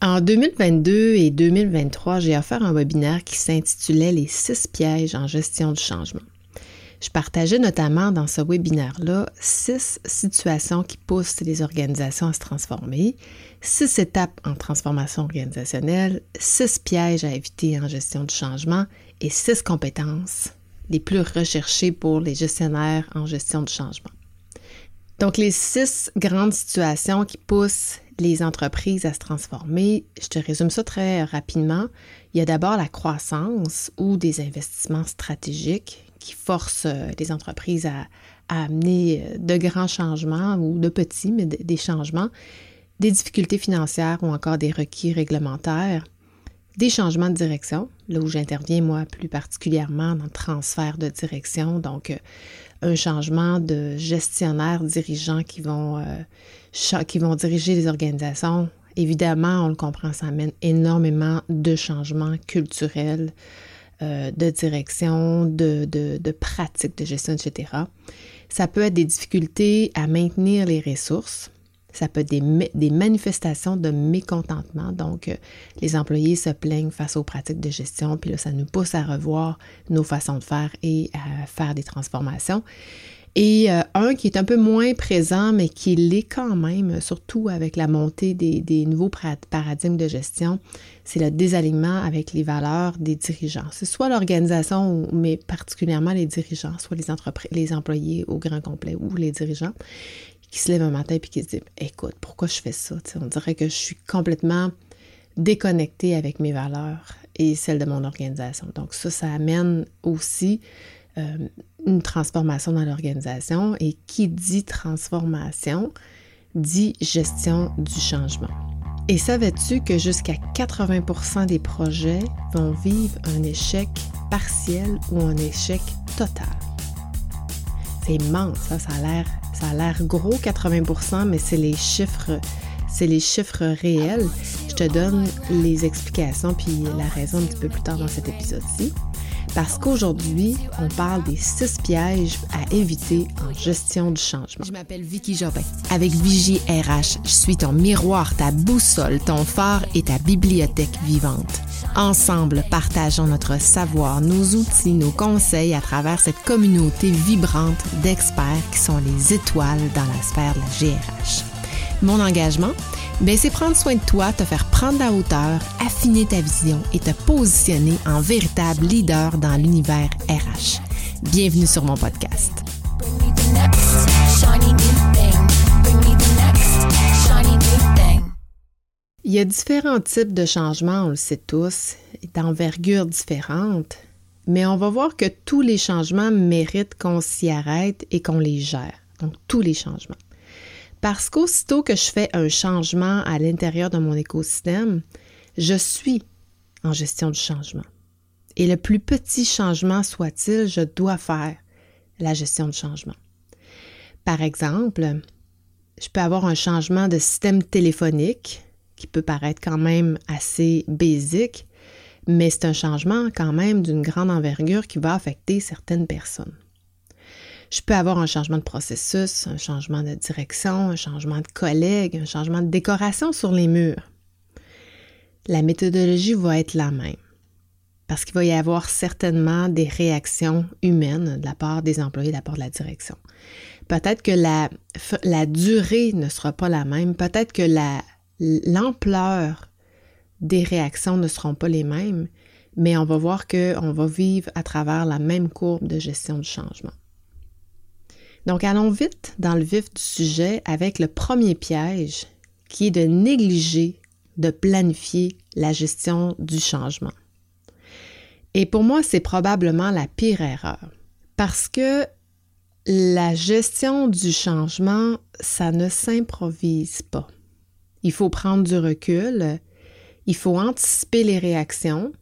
En 2022 et 2023, j'ai offert un webinaire qui s'intitulait Les six pièges en gestion du changement. Je partageais notamment dans ce webinaire-là six situations qui poussent les organisations à se transformer, six étapes en transformation organisationnelle, six pièges à éviter en gestion du changement et six compétences les plus recherchées pour les gestionnaires en gestion du changement. Donc, les six grandes situations qui poussent les entreprises à se transformer, je te résume ça très rapidement. Il y a d'abord la croissance ou des investissements stratégiques qui forcent euh, les entreprises à, amener euh, de grands changements ou de petits, mais des changements, des difficultés financières ou encore des requis réglementaires, des changements de direction, là où j'interviens moi plus particulièrement dans le transfert de direction, donc euh, un changement de gestionnaire dirigeants qui vont, euh, qui vont diriger les organisations. Évidemment, on le comprend, ça amène énormément de changements culturels, euh, de direction, de, de, de pratiques de gestion, etc. Ça peut être des difficultés à maintenir les ressources. Ça peut être des, manifestations de mécontentement. Donc, euh, les employés se plaignent face aux pratiques de gestion, puis là, ça nous pousse à revoir nos façons de faire et à faire des transformations. Et euh, un qui est un peu moins présent, mais qui l'est quand même, surtout avec la montée des, nouveaux paradigmes de gestion, c'est le désalignement avec les valeurs des dirigeants. C'est soit l'organisation, mais particulièrement les dirigeants, soit les, les employés au grand complet ou les dirigeants, qui se lèvent un matin et qui se disent Écoute, pourquoi je fais ça? On dirait que je suis complètement déconnectée avec mes valeurs et celles de mon organisation. Donc, ça, ça amène aussi euh, une transformation dans l'organisation. Et qui dit transformation dit gestion du changement. Et savais-tu que jusqu'à 80 des projets vont vivre un échec partiel ou un échec total? C'est immense, ça, ça a l'air ça a l'air gros 80% mais c'est les chiffres c'est les chiffres réels. Je te donne les explications puis la raison un petit peu plus tard dans cet épisode-ci. Parce qu'aujourd'hui, on parle des six pièges à éviter en gestion du changement. Je m'appelle Vicky Jobin. Avec Vigie RH, je suis ton miroir, ta boussole, ton phare et ta bibliothèque vivante. Ensemble, partageons notre savoir, nos outils, nos conseils à travers cette communauté vibrante d'experts qui sont les étoiles dans la sphère de la GRH. Mon engagement, ben, c'est prendre soin de toi, te faire prendre la hauteur, affiner ta vision et te positionner en véritable leader dans l'univers RH. Bienvenue sur mon podcast. Il y a différents types de changements, on le sait tous, d'envergure différentes, mais on va voir que tous les changements méritent qu'on s'y arrête et qu'on les gère. Donc, tous les changements. Parce qu'aussitôt que je fais un changement à l'intérieur de mon écosystème, je suis en gestion du changement. Et le plus petit changement soit-il, je dois faire la gestion du changement. Par exemple, je peux avoir un changement de système téléphonique qui peut paraître quand même assez basique, mais c'est un changement quand même d'une grande envergure qui va affecter certaines personnes. Je peux avoir un changement de processus, un changement de direction, un changement de collègue, un changement de décoration sur les murs. La méthodologie va être la même parce qu'il va y avoir certainement des réactions humaines de la part des employés, de la part de la direction. Peut-être que la, durée ne sera pas la même, peut-être que l'ampleur des réactions ne seront pas les mêmes, mais on va voir qu'on va vivre à travers la même courbe de gestion du changement. Donc, allons vite dans le vif du sujet avec le premier piège qui est de négliger de planifier la gestion du changement. Et pour moi, c'est probablement la pire erreur parce que la gestion du changement, ça ne s'improvise pas. Il faut prendre du recul, il faut anticiper les réactions,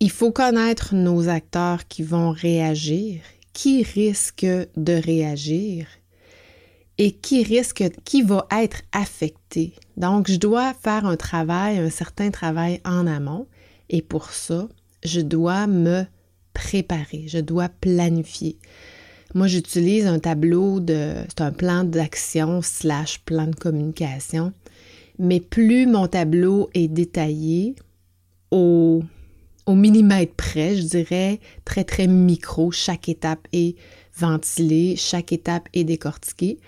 il faut connaître nos acteurs qui vont réagir, qui risque de réagir et qui risque, qui va être affecté. Donc, je dois faire un travail, un certain travail en amont et pour ça, je dois me préparer, je dois planifier. Moi, j'utilise un tableau de, c'est un plan d'action slash plan de communication Mais plus mon tableau est détaillé, au, au millimètre près, je dirais, très très micro, chaque étape est ventilée, chaque étape est décortiquée,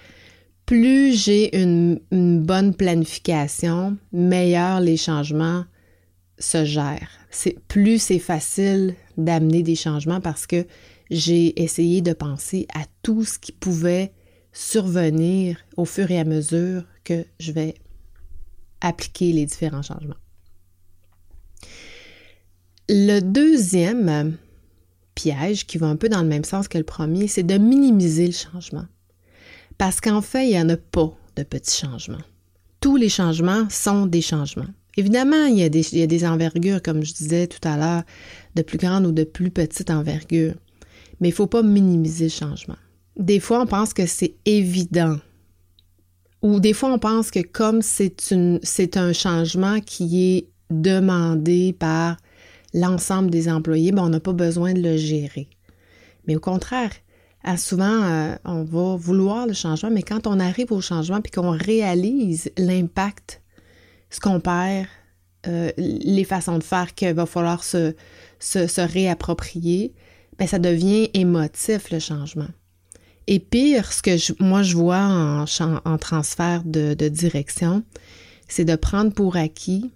plus j'ai une, bonne planification, meilleur les changements se gèrent. C'est, plus c'est facile d'amener des changements parce que j'ai essayé de penser à tout ce qui pouvait survenir au fur et à mesure que je vais appliquer les différents changements. Le deuxième piège, qui va un peu dans le même sens que le premier, c'est de minimiser le changement. Parce qu'en fait, il n'y en a pas de petits changements. Tous les changements sont des changements. Évidemment, il y, a des, il y a des envergures, comme je disais tout à l'heure, de plus grande ou de plus petite envergure. Mais il ne faut pas minimiser le changement. Des fois, on pense que c'est évident. Ou des fois, on pense que comme c'est un changement qui est demandé par l'ensemble des employés, ben, on n'a pas besoin de le gérer. Mais au contraire, souvent, euh, on va vouloir le changement, mais quand on arrive au changement puis qu'on réalise l'impact, ce qu'on perd, euh, les façons de faire qu'il va falloir se, se, réapproprier, ben ça devient émotif le changement. Et pire, ce que moi je vois en, transfert de direction, c'est de prendre pour acquis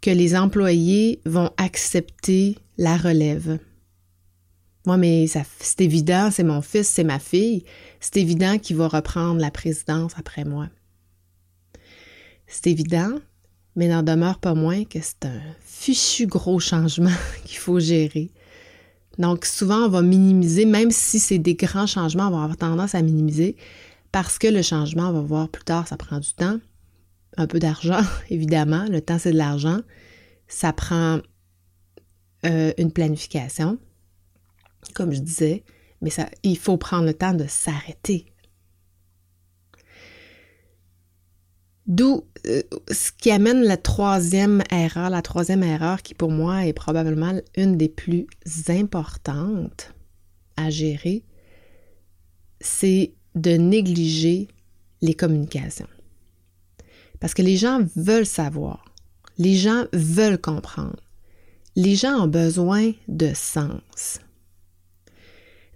que les employés vont accepter la relève. Moi, mais c'est évident, c'est mon fils, c'est ma fille. C'est évident qu'il va reprendre la présidence après moi. C'est évident, mais n'en demeure pas moins que c'est un fichu gros changement qu'il faut gérer. Donc, souvent, on va minimiser, même si c'est des grands changements, on va avoir tendance à minimiser parce que le changement, on va voir plus tard, ça prend du temps, un peu d'argent, évidemment. Le temps, c'est de l'argent. Ça prend euh, une planification comme je disais, mais il faut prendre le temps de s'arrêter. D'où euh, ce qui amène la troisième erreur, la troisième erreur qui pour moi est probablement une des plus importantes à gérer, c'est de négliger les communications. Parce que les gens veulent savoir, les gens veulent comprendre, les gens ont besoin de sens.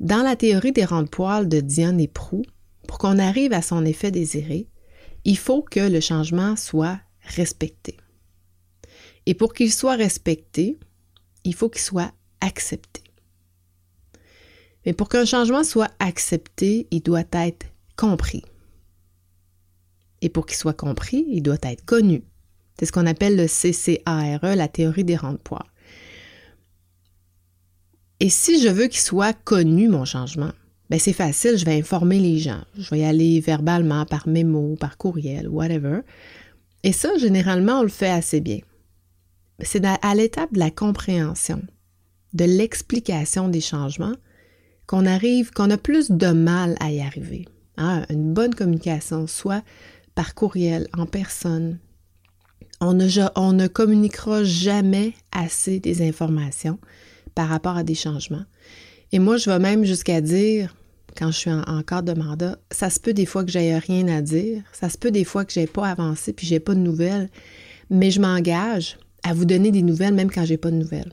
Dans la théorie des rangs de poils de Diane et Prou, pour qu'on arrive à son effet désiré, il faut que le changement soit respecté. Et pour qu'il soit respecté, il faut qu'il soit accepté. Mais pour qu'un changement soit accepté, il doit être compris. Et pour qu'il soit compris, il doit être connu. C'est ce qu'on appelle le CCARE, la théorie des rangs de poils. Et si je veux qu'il soit connu, mon changement, ben c'est facile, je vais informer les gens. Je vais y aller verbalement, par mémo, par courriel, whatever. Et ça, généralement, on le fait assez bien. C'est à l'étape de la compréhension, de l'explication des changements, qu'on arrive, qu'on a plus de mal à y arriver. Hein? Une bonne communication, soit par courriel, en personne. On ne, communiquera jamais assez des informations par rapport à des changements. Et moi, je vais même jusqu'à dire, quand je suis en, cadre de mandat, ça se peut des fois que j'aie rien à dire, ça se peut des fois que j'ai pas avancé puis j'ai pas de nouvelles, mais je m'engage à vous donner des nouvelles même quand j'ai pas de nouvelles.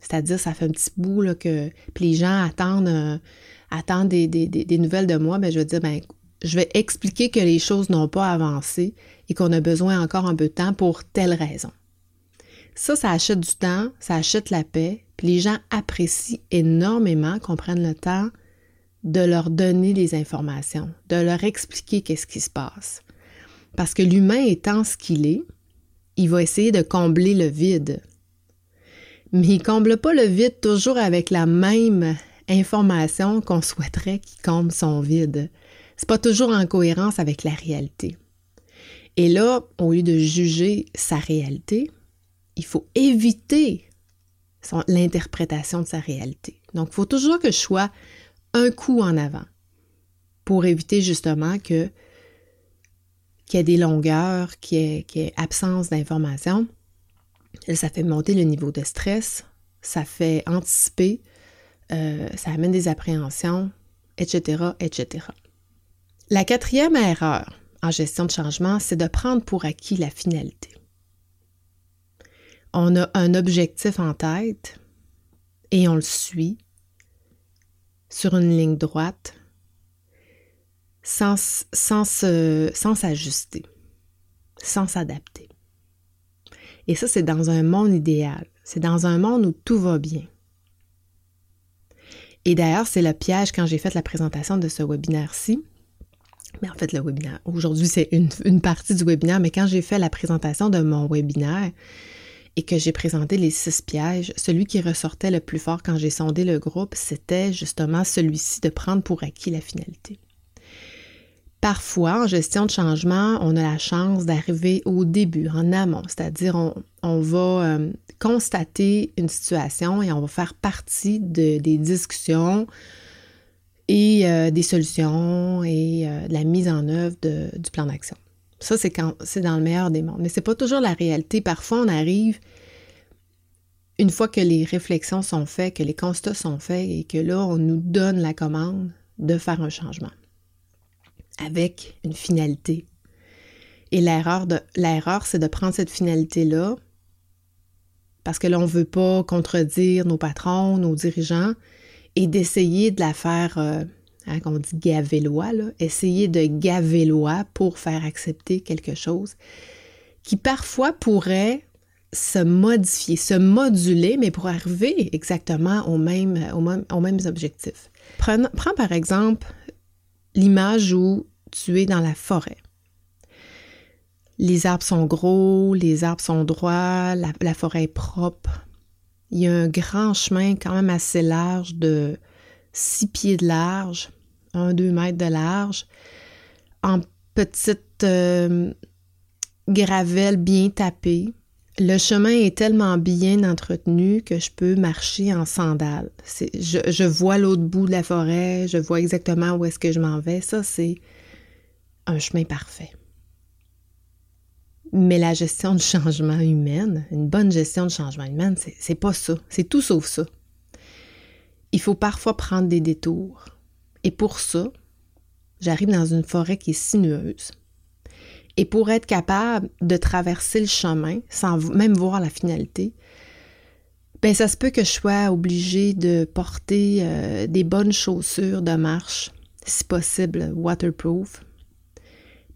C'est-à-dire, ça fait un petit bout là, que les gens attendent, euh, des, nouvelles de moi, mais ben, je vais dire, ben, je vais expliquer que les choses n'ont pas avancé et qu'on a besoin encore un peu de temps pour telle raison. Ça, ça achète du temps, ça achète la paix, puis les gens apprécient énormément qu'on prenne le temps de leur donner des informations, de leur expliquer qu'est-ce qui se passe. Parce que l'humain étant ce qu'il est, il va essayer de combler le vide. Mais il comble pas le vide toujours avec la même information qu'on souhaiterait qu'il comble son vide. C'est pas toujours en cohérence avec la réalité. Et là, au lieu de juger sa réalité, il faut éviter l'interprétation de sa réalité. Donc, il faut toujours que je sois un coup en avant pour éviter justement que qu'il y ait des longueurs, qu'il y ait, absence d'information. Ça fait monter le niveau de stress, ça fait anticiper, euh, ça amène des appréhensions, etc., etc. La quatrième erreur en gestion de changement, c'est de prendre pour acquis la finalité. On a un objectif en tête et on le suit sur une ligne droite sans, s'ajuster, sans s'adapter. Et ça, c'est dans un monde idéal. C'est dans un monde où tout va bien. Et d'ailleurs, c'est le piège quand j'ai fait la présentation de ce webinaire-ci. Mais en fait, le webinaire, aujourd'hui, c'est une, partie du webinaire, mais quand j'ai fait la présentation de mon webinaire et que j'ai présenté les six pièges, celui qui ressortait le plus fort quand j'ai sondé le groupe, c'était justement celui-ci de prendre pour acquis la finalité. Parfois, en gestion de changement, on a la chance d'arriver au début, en amont, c'est-à-dire on, va euh, constater une situation et on va faire partie de, des discussions et euh, des solutions et euh, de la mise en œuvre du plan d'action. Ça, c'est dans le meilleur des mondes. Mais ce n'est pas toujours la réalité. Parfois, on arrive une fois que les réflexions sont faites, que les constats sont faits et que là, on nous donne la commande de faire un changement avec une finalité. Et l'erreur, l'erreur, c'est de prendre cette finalité-là, parce que là, on ne veut pas contredire nos patrons, nos dirigeants, et d'essayer de la faire, euh, hein, on dit gaver loi, essayer de gaver loi pour faire accepter quelque chose qui parfois pourrait se modifier, se moduler, mais pour arriver exactement aux mêmes objectifs. Prends par exemple l'image où tu es dans la forêt. Les arbres sont gros, les arbres sont droits, la, forêt est propre. Il y a un grand chemin quand même assez large de six pieds de large, un, deux mètres de large, en petite euh, gravelle bien tapée. Le chemin est tellement bien entretenu que je peux marcher en sandales. Je, je, vois l'autre bout de la forêt, je vois exactement où est-ce que je m'en vais. Ça, c'est un chemin parfait. Mais la gestion du changement humain, une bonne gestion du changement humain, c'est pas ça. C'est tout sauf ça. Il faut parfois prendre des détours. Et pour ça, j'arrive dans une forêt qui est sinueuse. Et pour être capable de traverser le chemin sans même voir la finalité, ben ça se peut que je sois obligée de porter euh, des bonnes chaussures de marche, si possible waterproof,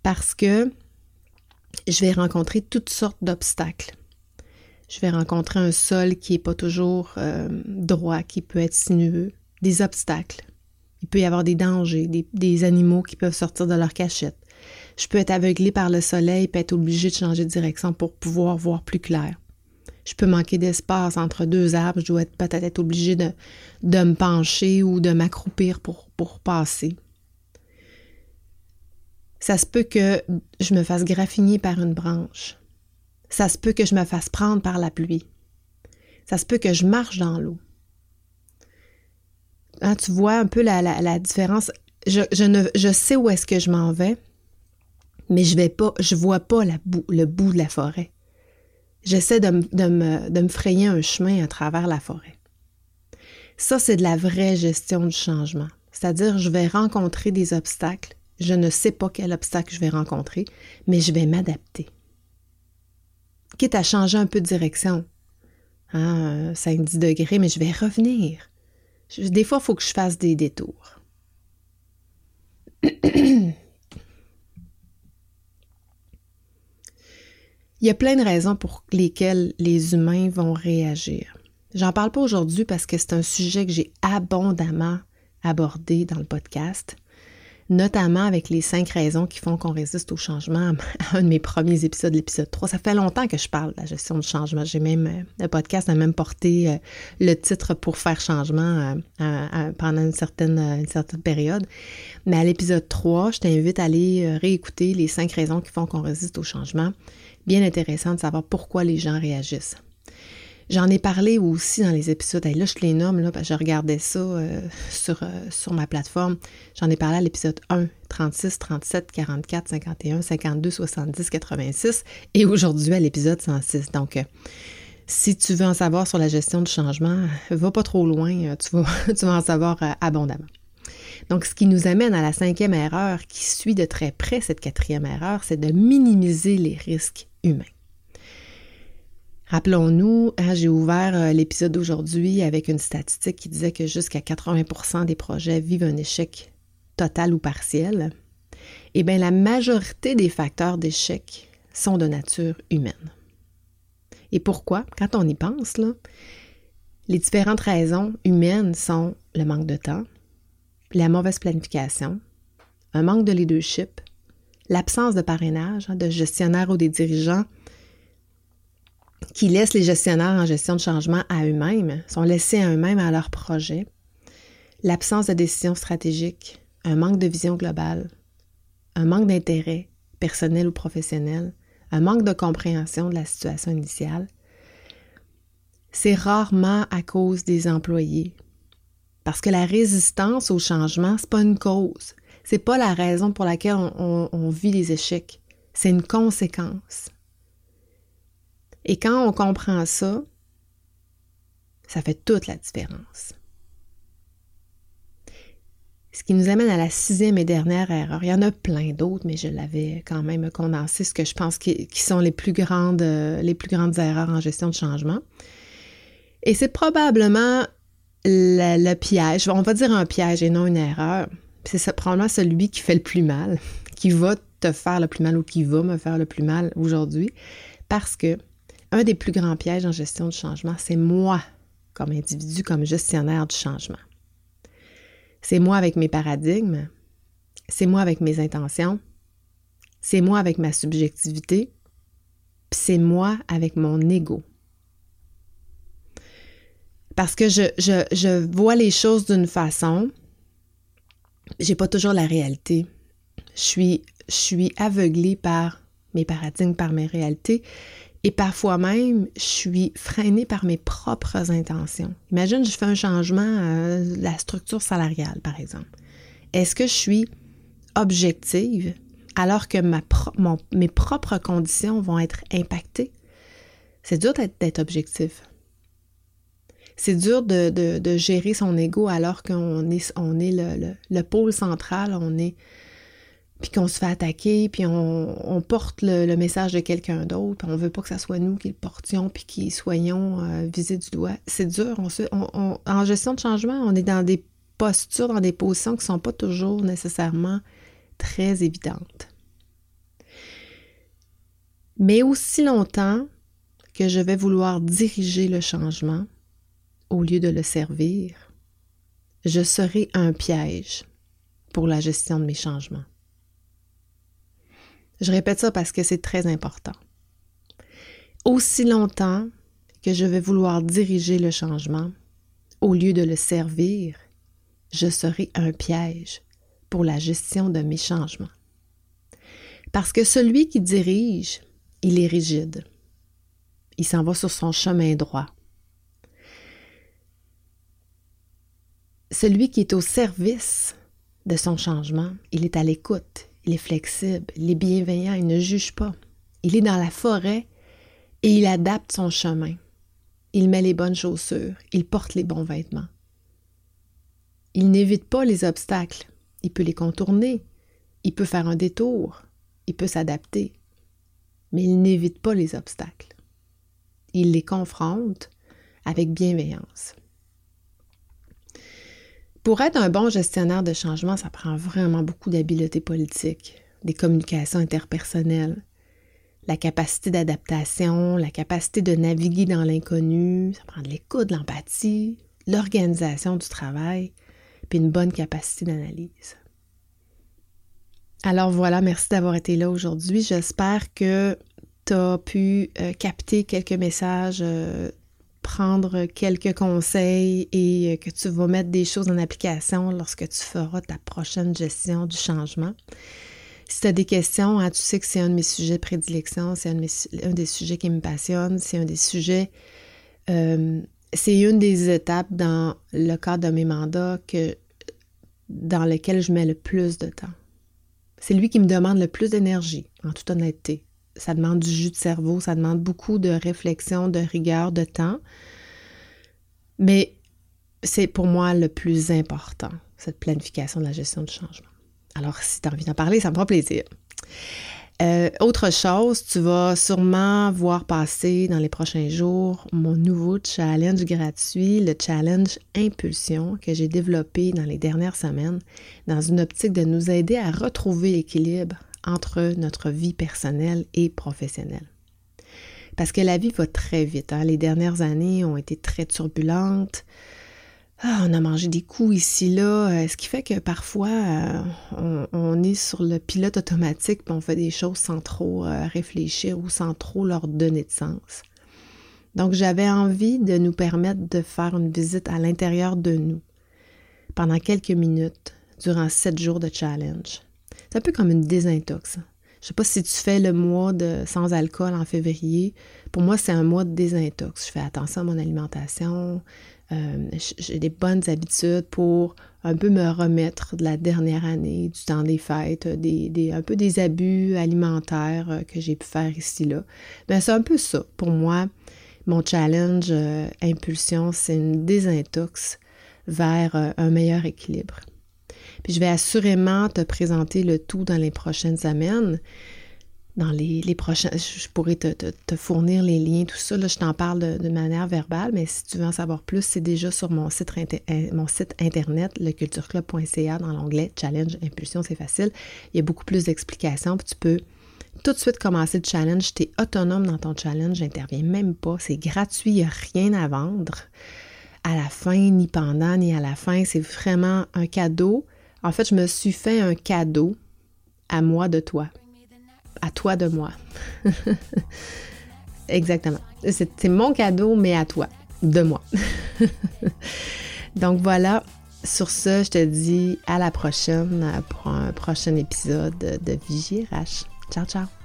parce que je vais rencontrer toutes sortes d'obstacles. Je vais rencontrer un sol qui n'est pas toujours euh, droit, qui peut être sinueux, des obstacles. Il peut y avoir des dangers, des, animaux qui peuvent sortir de leur cachette. Je peux être aveuglé par le soleil et être obligé de changer de direction pour pouvoir voir plus clair. Je peux manquer d'espace entre deux arbres, je dois peut-être être obligé de, de me pencher ou de m'accroupir pour, pour passer. Ça se peut que je me fasse graffiner par une branche. Ça se peut que je me fasse prendre par la pluie. Ça se peut que je marche dans l'eau. Hein, tu vois un peu la, différence. Je, ne, je sais où est-ce que je m'en vais, mais je vais pas, je vois pas la le bout de la forêt. J'essaie de, me, de me frayer un chemin à travers la forêt. Ça, c'est de la vraie gestion du changement. C'est-à-dire, je vais rencontrer des obstacles je ne sais pas quel obstacle je vais rencontrer, mais je vais m'adapter. Quitte à changer un peu de direction, hein, 5-10 degrés, mais je vais revenir. Des fois, il faut que je fasse des détours. il y a plein de raisons pour lesquelles les humains vont réagir. J'en parle pas aujourd'hui parce que c'est un sujet que j'ai abondamment abordé dans le podcast notamment avec les cinq raisons qui font qu'on résiste au changement, un de mes premiers épisodes, l'épisode 3. Ça fait longtemps que je parle de la gestion du changement. J'ai même, euh, le podcast a même porté euh, le titre pour faire changement euh, pendant une certaine, une certaine période. Mais à l'épisode 3, je t'invite à aller réécouter les cinq raisons qui font qu'on résiste au changement. Bien intéressant de savoir pourquoi les gens réagissent. J'en ai parlé aussi dans les épisodes. là, je les nomme, là, parce que je regardais ça euh, sur, euh, sur ma plateforme. J'en ai parlé à l'épisode 1, 36, 37, 44, 51, 52, 70, 86 et aujourd'hui à l'épisode 106. Donc, euh, si tu veux en savoir sur la gestion du changement, va pas trop loin, tu vas, tu vas en savoir abondamment. Donc, ce qui nous amène à la cinquième erreur qui suit de très près cette quatrième erreur, c'est de minimiser les risques humains. Rappelons-nous, hein, j'ai ouvert euh, l'épisode d'aujourd'hui avec une statistique qui disait que jusqu'à 80% des projets vivent un échec total ou partiel. Eh bien, la majorité des facteurs d'échec sont de nature humaine. Et pourquoi? Quand on y pense, les différentes raisons humaines sont le manque de temps, la mauvaise planification, un manque de leadership, l'absence de parrainage, hein, de gestionnaires ou des dirigeants qui laissent les gestionnaires en gestion de changement à eux-mêmes, sont laissés à eux-mêmes à leur projet, l'absence de décision stratégique, un manque de vision globale, un manque d'intérêt personnel ou professionnel, un manque de compréhension de la situation initiale, c'est rarement à cause des employés. Parce que la résistance au changement, c'est pas une cause. C'est pas la raison pour laquelle on, on vit les échecs. C'est une conséquence. Et quand on comprend ça, ça fait toute la différence. Ce qui nous amène à la sixième et dernière erreur. Il y en a plein d'autres, mais je l'avais quand même condensé, ce que je pense qui, sont les plus, grandes, euh, les plus grandes erreurs en gestion de changement. Et c'est probablement le, piège, on va dire un piège et non une erreur. C'est probablement celui qui fait le plus mal, qui va te faire le plus mal ou qui va me faire le plus mal aujourd'hui, parce que un des plus grands pièges en gestion du changement, c'est moi comme individu, comme gestionnaire du changement. C'est moi avec mes paradigmes, c'est moi avec mes intentions, c'est moi avec ma subjectivité, puis c'est moi avec mon ego. Parce que je, vois les choses d'une façon, j'ai pas toujours la réalité. Je suis, je suis aveuglée par mes paradigmes, par mes réalités. Et parfois même, je suis freinée par mes propres intentions. Imagine, je fais un changement à la structure salariale, par exemple. Est-ce que je suis objective alors que mes propres conditions vont être impactées? C'est dur d'être objectif. C'est dur de, gérer son ego alors qu'on est, est le, pôle central, on est puis qu'on se fait attaquer, puis on, porte le, message de quelqu'un d'autre, puis on veut pas que ce soit nous qui le portions, puis qui soyons euh, visés du doigt. C'est dur. en gestion de changement, on est dans des postures, dans des positions qui sont pas toujours nécessairement très évidentes. Mais aussi longtemps que je vais vouloir diriger le changement au lieu de le servir, je serai un piège pour la gestion de mes changements. Je répète ça parce que c'est très important. Aussi longtemps que je vais vouloir diriger le changement, au lieu de le servir, je serai un piège pour la gestion de mes changements. Parce que celui qui dirige, il est rigide. Il s'en va sur son chemin droit. Celui qui est au service de son changement, il est à l'écoute, il est flexible, il est bienveillant, il ne juge pas. Il est dans la forêt et il adapte son chemin. Il met les bonnes chaussures, il porte les bons vêtements. Il n'évite pas les obstacles, il peut les contourner, il peut faire un détour, il peut s'adapter, mais il n'évite pas les obstacles. Il les confronte avec bienveillance. Pour être un bon gestionnaire de changement, ça prend vraiment beaucoup d'habileté politique, des communications interpersonnelles, la capacité d'adaptation, la capacité de naviguer dans l'inconnu, ça prend de l'écoute, de l'empathie, l'organisation du travail, puis une bonne capacité d'analyse. Alors voilà, merci d'avoir été là aujourd'hui. J'espère que tu as pu euh, capter quelques messages euh, prendre quelques conseils et euh, que tu vas mettre des choses en application lorsque tu feras ta prochaine gestion du changement. Si tu as des questions, hein, tu sais que c'est un de mes sujets de prédilection, c'est un, des sujets qui me passionne, c'est un des sujets, euh, c'est une des étapes dans le cadre de mes mandats que, dans lequel je mets le plus de temps. C'est lui qui me demande le plus d'énergie, en toute honnêteté ça demande du jus de cerveau, ça demande beaucoup de réflexion, de rigueur, de temps. Mais c'est pour moi le plus important. cette planification de la gestion du changement. Alors, si tu as envie d'en parler, ça me fera plaisir. Euh, autre chose, tu vas sûrement voir passer dans les prochains jours mon nouveau challenge gratuit, le challenge Impulsion que j'ai développé dans les dernières semaines dans une optique de nous aider à retrouver l'équilibre entre notre vie personnelle et professionnelle. Parce que la vie va très vite. Hein. Les dernières années ont été très turbulentes. Ah, on a mangé des coups ici, là, euh, ce qui fait que parfois euh, on, est sur le pilote automatique et on fait des choses sans trop euh, réfléchir ou sans trop leur donner de sens. Donc j'avais envie de nous permettre de faire une visite à l'intérieur de nous pendant quelques minutes durant sept jours de challenge. C'est un peu comme une désintox. Je sais pas si tu fais le mois de sans alcool en février. Pour moi, c'est un mois de désintox. Je fais attention à mon alimentation. Euh, j'ai des bonnes habitudes pour un peu me remettre de la dernière année, du temps des fêtes, des, un peu des abus alimentaires euh, que j'ai pu faire ici là. Ben c'est un peu ça pour moi. Mon challenge euh, impulsion, c'est une désintox vers un meilleur équilibre. Puis je vais assurément te présenter le tout dans les prochaines semaines. Dans les, les prochains, je pourrais te, te, fournir les liens, tout ça. Là, je t'en parle de, manière verbale, mais si tu veux en savoir plus, c'est déjà sur mon site, euh, mon site internet, lecultureclub.ca, dans l'onglet Challenge Impulsion, c'est facile. Il y a beaucoup plus d'explications, puis tu peux tout de suite commencer le challenge. Tu es autonome dans ton challenge, j'interviens même pas. C'est gratuit, il n'y a rien à vendre à la fin, ni pendant, ni à la fin. C'est vraiment un cadeau en fait, je me suis fait un cadeau à moi de toi. À toi de moi. Exactement. C'est mon cadeau, mais à toi, de moi. Donc voilà, sur ce, je te dis à la prochaine pour un prochain épisode de Vigie RH. Ciao, ciao.